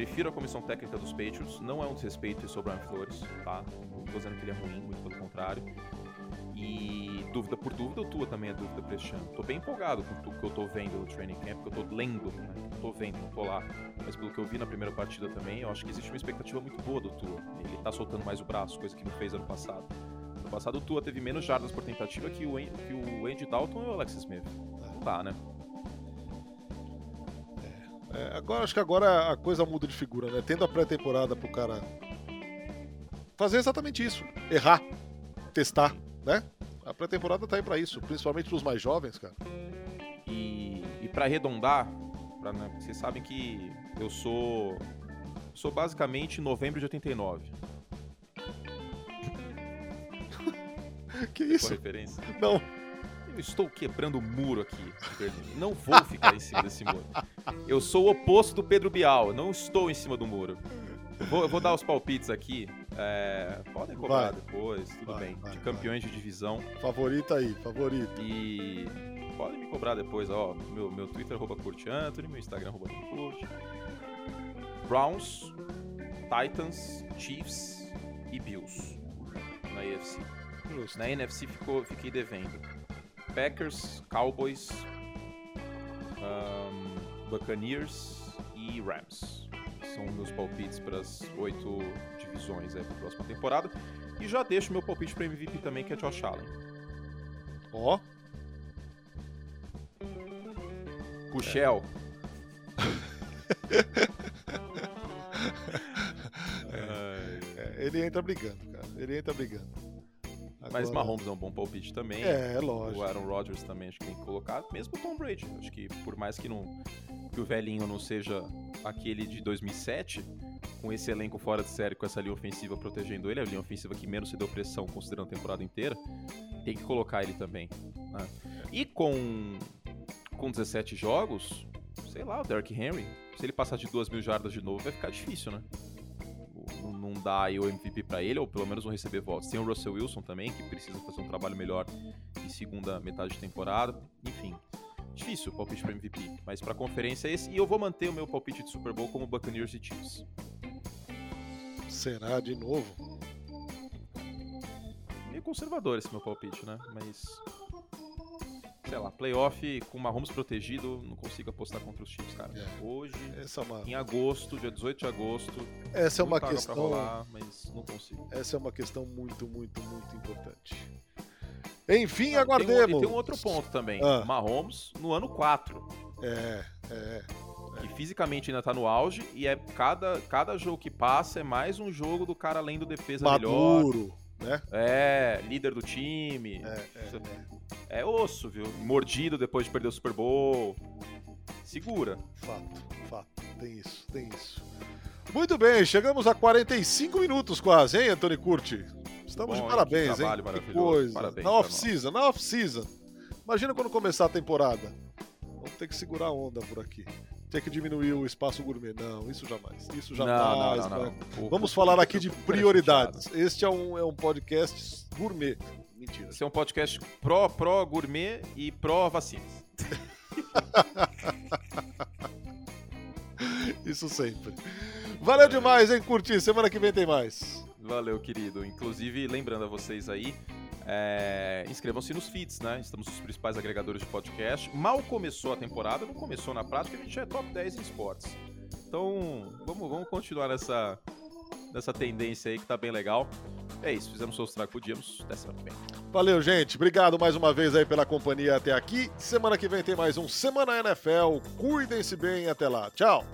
Prefiro a comissão técnica dos Patriots, não é um desrespeito sobre o Brian Flores, tá? Não tô dizendo que ele é ruim, muito pelo contrário. E dúvida por dúvida, o Tua também é dúvida pra este ano. Tô bem empolgado com o que eu tô vendo no training camp, que eu tô lendo, né? Tô vendo, não tô lá. Mas pelo que eu vi na primeira partida também, eu acho que existe uma expectativa muito boa do Tua. Ele tá soltando mais o braço, coisa que não fez ano passado. No passado o Tua teve menos jardas por tentativa que o, Andy Dalton e o Alex Smith. Tá, né? É, agora acho que agora a coisa muda de figura, né? Tendo a pré-temporada pro cara fazer exatamente isso, errar, testar, né? A pré-temporada tá aí para isso, principalmente pros mais jovens, cara. E, e para arredondar, pra, né, vocês sabem que eu sou sou basicamente novembro de 89. que isso? referência? Não. Eu estou quebrando o muro aqui. Não vou ficar em cima desse muro. Eu sou o oposto do Pedro Bial. Não estou em cima do muro. Eu vou, eu vou dar os palpites aqui. É, podem cobrar vai. depois, tudo vai, bem. Vai, de campeões de divisão. Favorita aí, favorito. E podem me cobrar depois, ó. Meu, meu Twitter, arroba Curte Anthony, meu Instagram, arroba Curte. Browns, Titans, Chiefs e Bills na. Justo. Na NFC ficou, fiquei devendo. Packers, Cowboys, um, Buccaneers e Rams. São meus palpites para as oito divisões para a próxima temporada. E já deixo meu palpite para MVP também, que é Josh Allen. Ó. Oh. Puxel. É. é, ele entra brigando, cara. Ele entra brigando. Agora... Mas Mahomes é um bom palpite também. É, é lógico. O Aaron Rodgers também acho que tem que colocar. Mesmo o Tom Brady. Acho que por mais que, não, que o velhinho não seja aquele de 2007, com esse elenco fora de série, com essa linha ofensiva protegendo ele, a linha ofensiva que menos se deu pressão considerando a temporada inteira, tem que colocar ele também. Né? E com, com 17 jogos, sei lá, o Derrick Henry, se ele passar de 2 mil jardas de novo, vai ficar difícil, né? Não, dá aí o MVP para ele, ou pelo menos não receber votos. Tem o Russell Wilson também, que precisa fazer um trabalho melhor em segunda metade de temporada. Enfim, difícil o palpite para MVP, mas para conferência é esse. E eu vou manter o meu palpite de Super Bowl como Buccaneers e Chiefs. Será de novo? Meio conservador esse meu palpite, né? Mas sei lá, playoff com Mahomes protegido, não consigo apostar contra os Chiefs, cara. É. Hoje, é uma... em agosto, dia 18 de agosto. Essa é uma questão. Rolar, mas não consigo. Essa é uma questão muito, muito, muito importante. Enfim, não, aguardemos. Tem um, e tem um outro ponto também. Ah. Mahomes no ano 4. É, é. Que fisicamente ainda tá no auge e é cada, cada jogo que passa é mais um jogo do cara além do defesa Maduro. melhor né? É, líder do time. É, é, é. osso, viu? Mordido depois de perder o Super Bowl. Segura. Fato, fato. Tem isso, tem isso. Muito bem, chegamos a 45 minutos quase, hein, Antônio Curti? Estamos Bom, de parabéns, hein? Que coisa. Parabéns, na off-season, na off-season. Imagina quando começar a temporada. Vamos ter que segurar a onda por aqui. Tinha que diminuir o espaço gourmet. Não, isso jamais. Isso jamais. não, não, né? não. Vamos falar aqui de prioridades. Este é um, é um podcast gourmet. Mentira. Esse é um podcast pró, pró gourmet e pró vacinas. Isso sempre. Valeu demais, hein, Curti? Semana que vem tem mais. Valeu, querido. Inclusive, lembrando a vocês aí, é, inscrevam-se nos feeds, né? Estamos nos principais agregadores de podcast. Mal começou a temporada, não começou na prática, a gente já é top 10 em esportes. Então, vamos, vamos continuar nessa, nessa tendência aí que tá bem legal. É isso, fizemos o que podíamos. Até semana que vem. Valeu, gente. Obrigado mais uma vez aí pela companhia até aqui. Semana que vem tem mais um Semana NFL. Cuidem-se bem. Até lá. Tchau.